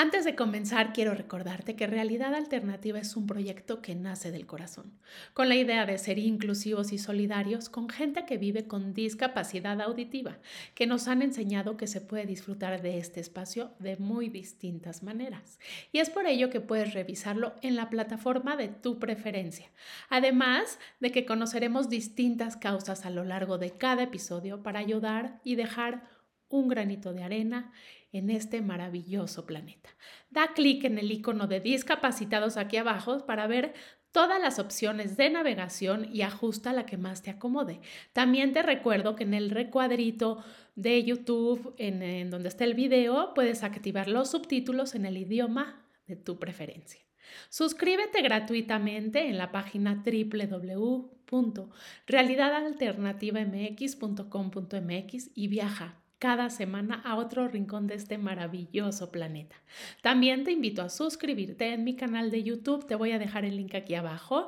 Antes de comenzar, quiero recordarte que Realidad Alternativa es un proyecto que nace del corazón, con la idea de ser inclusivos y solidarios con gente que vive con discapacidad auditiva, que nos han enseñado que se puede disfrutar de este espacio de muy distintas maneras. Y es por ello que puedes revisarlo en la plataforma de tu preferencia. Además de que conoceremos distintas causas a lo largo de cada episodio para ayudar y dejar un granito de arena en este maravilloso planeta. Da clic en el icono de discapacitados aquí abajo para ver todas las opciones de navegación y ajusta la que más te acomode. También te recuerdo que en el recuadrito de YouTube, en, donde está el video, puedes activar los subtítulos en el idioma de tu preferencia. Suscríbete gratuitamente en la página www.realidadalternativamx.com.mx y viaja cada semana a otro rincón de este maravilloso planeta. También te invito a suscribirte en mi canal de YouTube, te voy a dejar el link aquí abajo.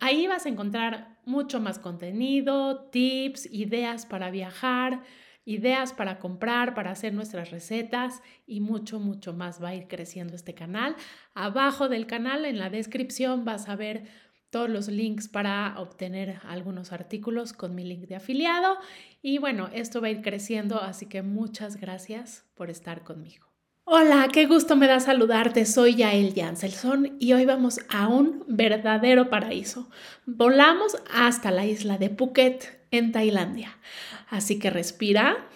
Ahí vas a encontrar mucho más contenido, tips, ideas para viajar, ideas para comprar, para hacer nuestras recetas y mucho, mucho más va a ir creciendo este canal. Abajo del canal, en la descripción, vas a ver todos los links para obtener algunos artículos con mi link de afiliado. Y bueno, esto va a ir creciendo, así que muchas gracias por estar conmigo. Hola, qué gusto me da saludarte. Soy Yael Janselson y hoy vamos a un verdadero paraíso. Volamos hasta la isla de Phuket, en Tailandia. Así que respira,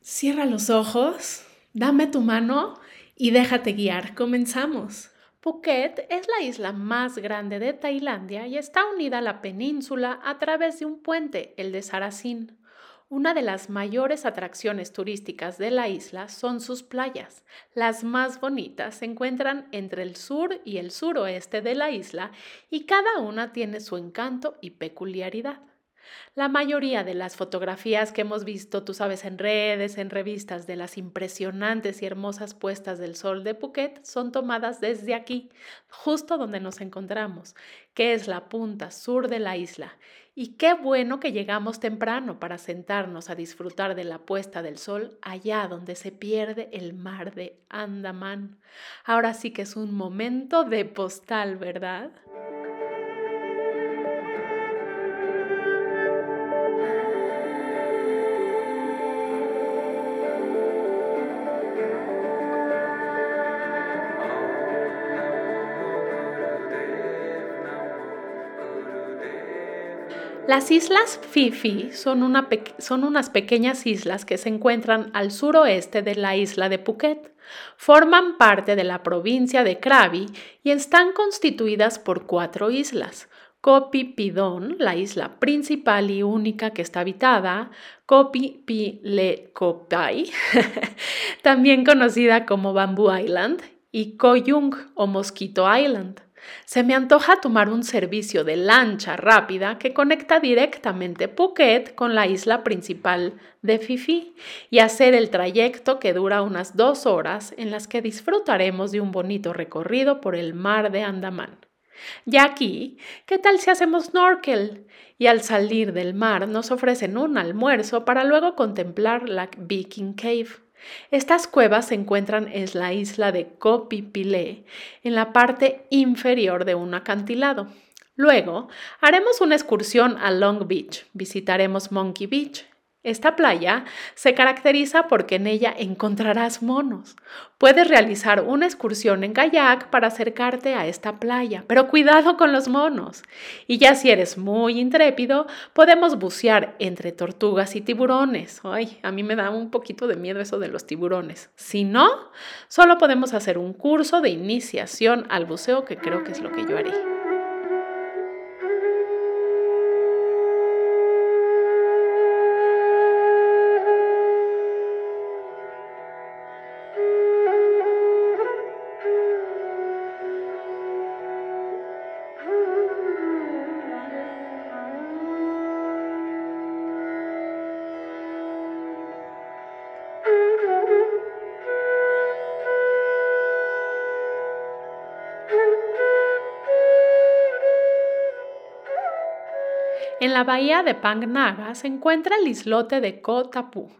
cierra los ojos, dame tu mano y déjate guiar. Comenzamos. Phuket es la isla más grande de Tailandia y está unida a la península a través de un puente, el de Sarasin. Una de las mayores atracciones turísticas de la isla son sus playas. Las más bonitas se encuentran entre el sur y el suroeste de la isla y cada una tiene su encanto y peculiaridad. La mayoría de las fotografías que hemos visto, tú sabes, en redes, en revistas de las impresionantes y hermosas puestas del sol de Phuket son tomadas desde aquí, justo donde nos encontramos, que es la punta sur de la isla. Y qué bueno que llegamos temprano para sentarnos a disfrutar de la puesta del sol allá donde se pierde el mar de Andaman. Ahora sí que es un momento de postal, ¿verdad? Las islas Fifi son, son, unas pequeñas islas que se encuentran al suroeste de la isla de Phuket. Forman parte de la provincia de Krabi y están constituidas por cuatro islas. Kopi Pidon, la isla principal y única que está habitada, Kopi Pile Kopai, también conocida como Bamboo Island, y Koyung o Mosquito Island. Se me antoja tomar un servicio de lancha rápida que conecta directamente Phuket con la isla principal de Fifi y hacer el trayecto que dura unas dos horas en las que disfrutaremos de un bonito recorrido por el mar de Andamán. Y aquí, ¿qué tal si hacemos snorkel? Y al salir del mar nos ofrecen un almuerzo para luego contemplar la Viking Cave. Estas cuevas se encuentran en la isla de Copipilé, en la parte inferior de un acantilado. Luego, haremos una excursión a Long Beach. Visitaremos Monkey Beach, esta playa se caracteriza porque en ella encontrarás monos. Puedes realizar una excursión en kayak para acercarte a esta playa, pero cuidado con los monos. Y ya si eres muy intrépido, podemos bucear entre tortugas y tiburones. Ay, a mí me da un poquito de miedo eso de los tiburones. Si no, solo podemos hacer un curso de iniciación al buceo que creo que es lo que yo haré. En la bahía de Pangnaga se encuentra el islote de Koh Tapu,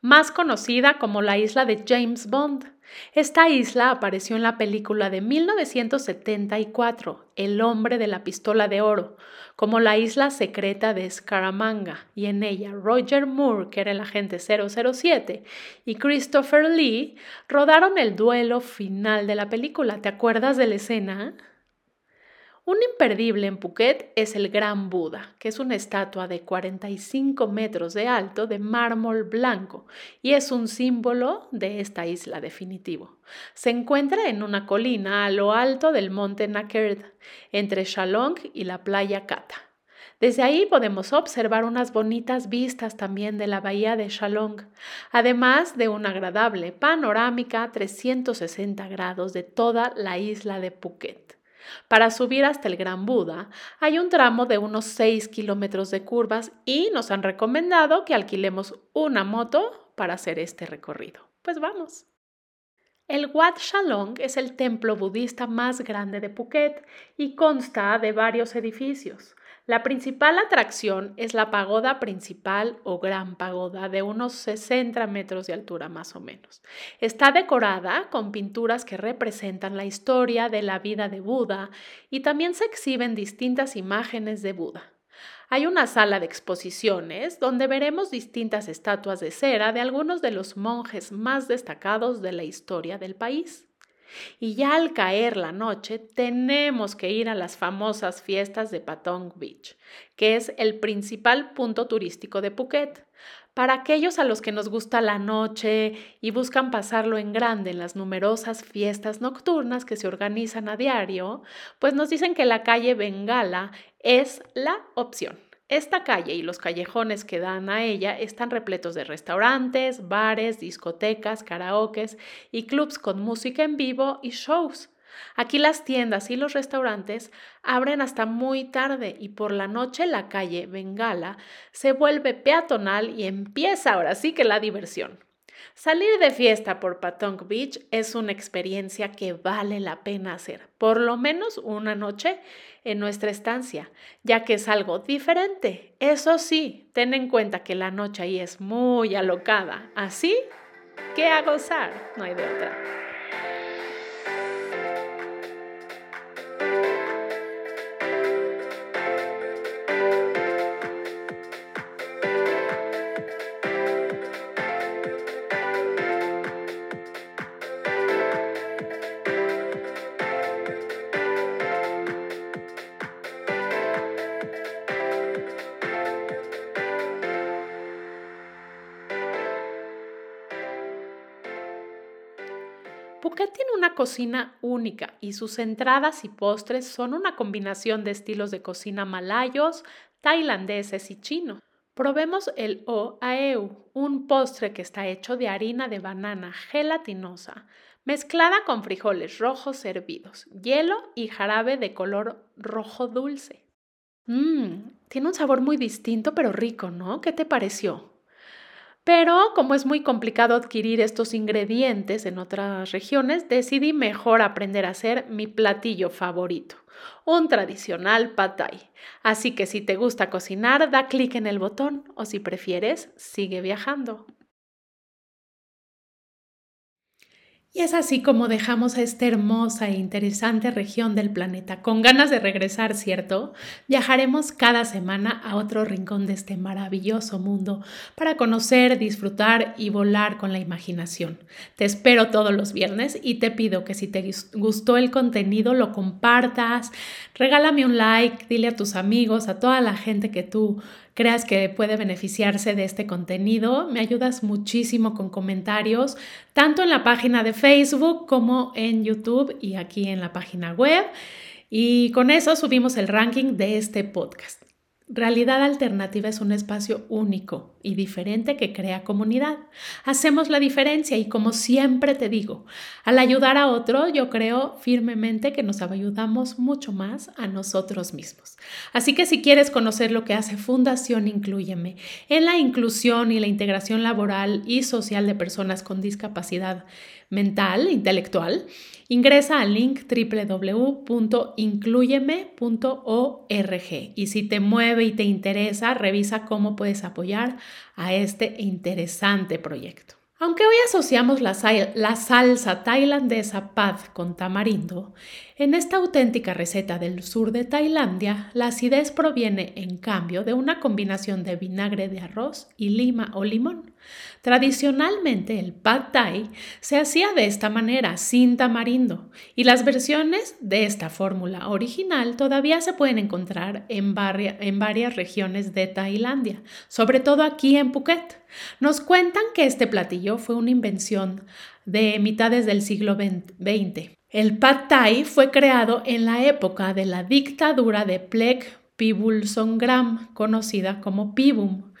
más conocida como la isla de James Bond. Esta isla apareció en la película de 1974, El hombre de la pistola de oro, como la isla secreta de Scaramanga, y en ella Roger Moore, que era el agente 007, y Christopher Lee rodaron el duelo final de la película. ¿Te acuerdas de la escena? Un imperdible en Phuket es el Gran Buda, que es una estatua de 45 metros de alto de mármol blanco y es un símbolo de esta isla definitivo. Se encuentra en una colina a lo alto del monte Nakerd, entre Shalong y la playa Kata. Desde ahí podemos observar unas bonitas vistas también de la bahía de Shalong, además de una agradable panorámica 360 grados de toda la isla de Phuket. Para subir hasta el Gran Buda hay un tramo de unos 6 kilómetros de curvas y nos han recomendado que alquilemos una moto para hacer este recorrido. Pues vamos. El Wat Shalong es el templo budista más grande de Phuket y consta de varios edificios. La principal atracción es la pagoda principal o gran pagoda de unos 60 metros de altura más o menos. Está decorada con pinturas que representan la historia de la vida de Buda y también se exhiben distintas imágenes de Buda. Hay una sala de exposiciones donde veremos distintas estatuas de cera de algunos de los monjes más destacados de la historia del país. Y ya al caer la noche tenemos que ir a las famosas fiestas de Patong Beach, que es el principal punto turístico de Phuket. Para aquellos a los que nos gusta la noche y buscan pasarlo en grande en las numerosas fiestas nocturnas que se organizan a diario, pues nos dicen que la calle Bengala es la opción. Esta calle y los callejones que dan a ella están repletos de restaurantes, bares, discotecas, karaokes y clubs con música en vivo y shows. Aquí las tiendas y los restaurantes abren hasta muy tarde y por la noche la calle Bengala se vuelve peatonal y empieza ahora sí que la diversión. Salir de fiesta por Patong Beach es una experiencia que vale la pena hacer, por lo menos una noche en nuestra estancia, ya que es algo diferente. Eso sí, ten en cuenta que la noche ahí es muy alocada, así que a gozar, no hay de otra. Cocina única y sus entradas y postres son una combinación de estilos de cocina malayos, tailandeses y chinos. Probemos el O Aeu, un postre que está hecho de harina de banana gelatinosa, mezclada con frijoles rojos hervidos, hielo y jarabe de color rojo dulce. Mmm, tiene un sabor muy distinto pero rico, ¿no? ¿Qué te pareció? Pero como es muy complicado adquirir estos ingredientes en otras regiones, decidí mejor aprender a hacer mi platillo favorito, un tradicional pad Así que si te gusta cocinar, da clic en el botón o si prefieres, sigue viajando. Y es así como dejamos a esta hermosa e interesante región del planeta. Con ganas de regresar, ¿cierto? Viajaremos cada semana a otro rincón de este maravilloso mundo para conocer, disfrutar y volar con la imaginación. Te espero todos los viernes y te pido que si te gustó el contenido lo compartas, regálame un like, dile a tus amigos, a toda la gente que tú creas que puede beneficiarse de este contenido. Me ayudas muchísimo con comentarios, tanto en la página de Facebook como en YouTube y aquí en la página web. Y con eso subimos el ranking de este podcast. Realidad Alternativa es un espacio único y diferente que crea comunidad. Hacemos la diferencia y como siempre te digo, al ayudar a otro, yo creo firmemente que nos ayudamos mucho más a nosotros mismos. Así que si quieres conocer lo que hace Fundación Incluyeme en la inclusión y la integración laboral y social de personas con discapacidad mental, intelectual, ingresa al link www.incluyeme.org y si te mueve y te interesa, revisa cómo puedes apoyar a este interesante proyecto. Aunque hoy asociamos la, salsa tailandesa pad con tamarindo, en esta auténtica receta del sur de Tailandia, la acidez proviene, en cambio, de una combinación de vinagre de arroz y lima o limón. Tradicionalmente el pad thai se hacía de esta manera, sin tamarindo, y las versiones de esta fórmula original todavía se pueden encontrar en, varias regiones de Tailandia, sobre todo aquí en Phuket. Nos cuentan que este platillo fue una invención de mitades del siglo XX el pad thai fue creado en la época de la dictadura de Plek Pibulsonggram, conocida como Pibum,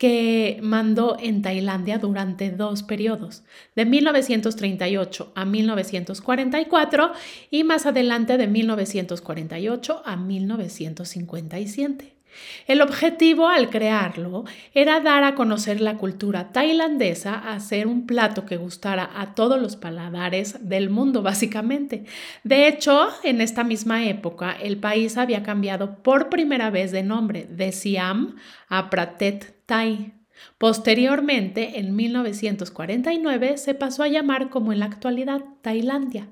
que mandó en Tailandia durante dos periodos, de 1938 a 1944 y más adelante de 1948 a 1957. El objetivo al crearlo era dar a conocer la cultura tailandesa, hacer un plato que gustara a todos los paladares del mundo, básicamente. De hecho, en esta misma época, el país había cambiado por primera vez de nombre de Siam a Pratet Thai. Posteriormente, en 1949, se pasó a llamar como en la actualidad Tailandia.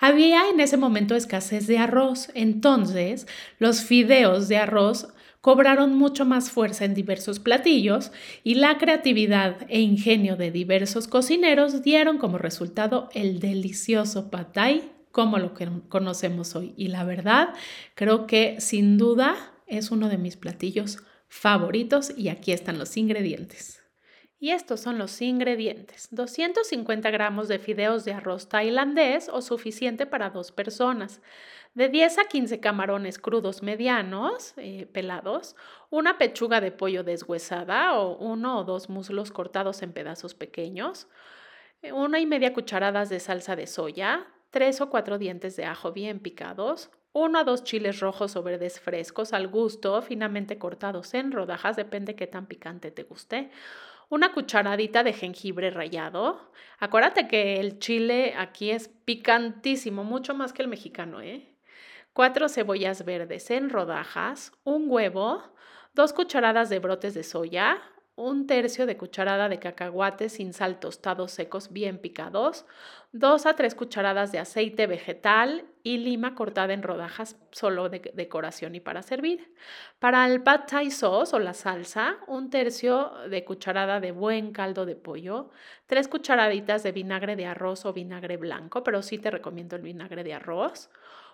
Había en ese momento escasez de arroz, entonces los fideos de arroz cobraron mucho más fuerza en diversos platillos y la creatividad e ingenio de diversos cocineros dieron como resultado el delicioso patay como lo que conocemos hoy. Y la verdad, creo que sin duda es uno de mis platillos favoritos y aquí están los ingredientes. Y estos son los ingredientes. 250 gramos de fideos de arroz tailandés o suficiente para dos personas de 10 a 15 camarones crudos medianos, eh, pelados, una pechuga de pollo deshuesada o uno o dos muslos cortados en pedazos pequeños, eh, una y media cucharadas de salsa de soya, tres o cuatro dientes de ajo bien picados, uno a dos chiles rojos o verdes frescos al gusto, finamente cortados en rodajas, depende qué tan picante te guste, una cucharadita de jengibre rallado. Acuérdate que el chile aquí es picantísimo, mucho más que el mexicano, ¿eh? cuatro cebollas verdes en rodajas, un huevo, dos cucharadas de brotes de soya, un tercio de cucharada de cacahuates sin sal tostados secos bien picados, dos a tres cucharadas de aceite vegetal y lima cortada en rodajas solo de decoración y para servir. Para el pad thai sauce o la salsa, un tercio de cucharada de buen caldo de pollo, tres cucharaditas de vinagre de arroz o vinagre blanco, pero sí te recomiendo el vinagre de arroz,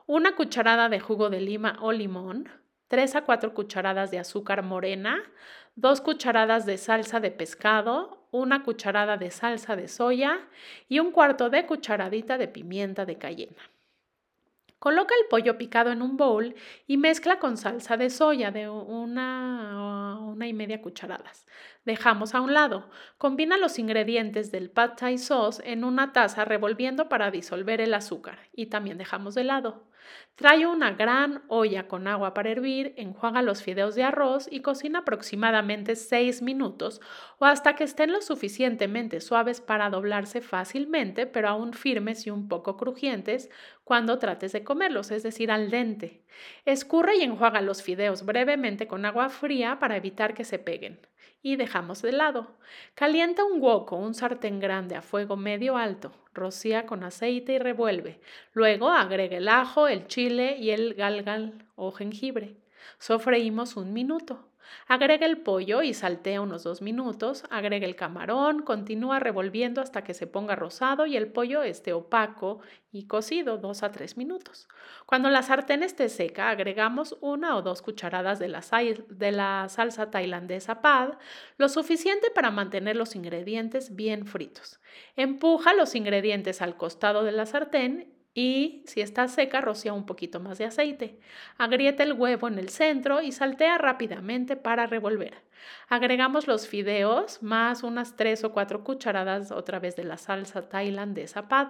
una cucharada de jugo de lima o limón, 3 a 4 cucharadas de azúcar morena, 2 cucharadas de salsa de pescado, una cucharada de salsa de soya y un cuarto de cucharadita de pimienta de cayena. Coloca el pollo picado en un bowl y mezcla con salsa de soya de una, una y media cucharadas. Dejamos a un lado. Combina los ingredientes del pad thai sauce en una taza revolviendo para disolver el azúcar y también dejamos de lado. Trae una gran olla con agua para hervir, enjuaga los fideos de arroz y cocina aproximadamente 6 minutos o hasta que estén lo suficientemente suaves para doblarse fácilmente, pero aún firmes y un poco crujientes cuando trates de comerlos, es decir, al dente. Escurre y enjuaga los fideos brevemente con agua fría para evitar que se peguen y dejamos de lado. Calienta un wok o un sartén grande a fuego medio alto, rocía con aceite y revuelve. Luego agrega el ajo, el chile y el galgal o jengibre. Sofreímos un minuto. Agrega el pollo y saltea unos dos minutos, agrega el camarón, continúa revolviendo hasta que se ponga rosado y el pollo esté opaco y cocido dos a tres minutos. Cuando la sartén esté seca, agregamos una o dos cucharadas de la, de la salsa tailandesa pad, lo suficiente para mantener los ingredientes bien fritos. Empuja los ingredientes al costado de la sartén y si está seca, rocía un poquito más de aceite. Agrieta el huevo en el centro y saltea rápidamente para revolver. Agregamos los fideos más unas 3 o 4 cucharadas otra vez de la salsa tailandesa pad.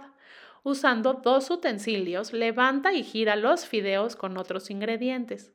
Usando dos utensilios, levanta y gira los fideos con otros ingredientes.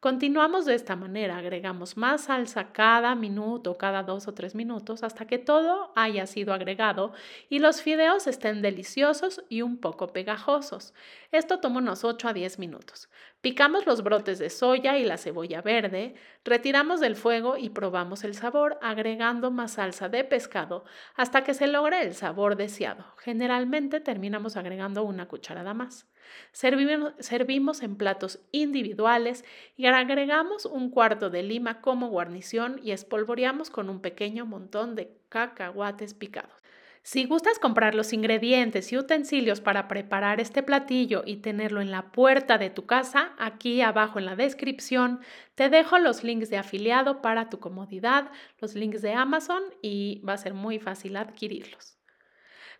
Continuamos de esta manera, agregamos más salsa cada minuto, cada dos o tres minutos, hasta que todo haya sido agregado y los fideos estén deliciosos y un poco pegajosos. Esto toma unos 8 a 10 minutos. Picamos los brotes de soya y la cebolla verde, retiramos del fuego y probamos el sabor agregando más salsa de pescado hasta que se logre el sabor deseado. Generalmente terminamos agregando una cucharada más. Servimos, en platos individuales y agregamos un cuarto de lima como guarnición y espolvoreamos con un pequeño montón de cacahuates picados. Si gustas comprar los ingredientes y utensilios para preparar este platillo y tenerlo en la puerta de tu casa, aquí abajo en la descripción te dejo los links de afiliado para tu comodidad, los links de Amazon y va a ser muy fácil adquirirlos.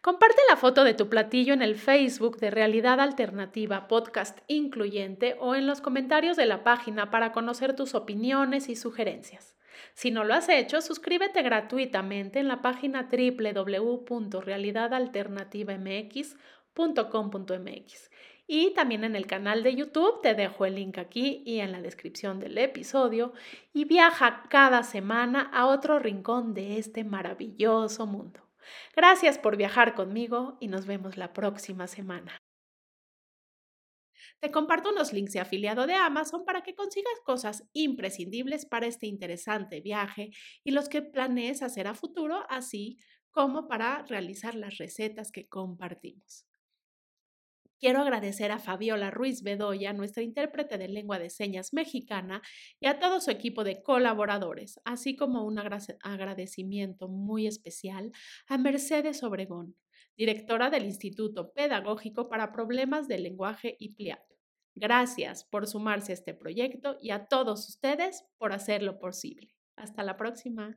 Comparte la foto de tu platillo en el Facebook de Realidad Alternativa Podcast Incluyente o en los comentarios de la página para conocer tus opiniones y sugerencias. Si no lo has hecho, suscríbete gratuitamente en la página www.realidadalternativamx.com.mx y también en el canal de YouTube, te dejo el link aquí y en la descripción del episodio, y viaja cada semana a otro rincón de este maravilloso mundo. Gracias por viajar conmigo y nos vemos la próxima semana. Te comparto unos links de afiliado de Amazon para que consigas cosas imprescindibles para este interesante viaje y los que planees hacer a futuro, así como para realizar las recetas que compartimos. Quiero agradecer a Fabiola Ruiz Bedoya, nuestra intérprete de lengua de señas mexicana, y a todo su equipo de colaboradores, así como un agradecimiento muy especial a Mercedes Obregón, directora del Instituto Pedagógico para Problemas del Lenguaje y PLIAP. Gracias por sumarse a este proyecto y a todos ustedes por hacerlo posible. Hasta la próxima.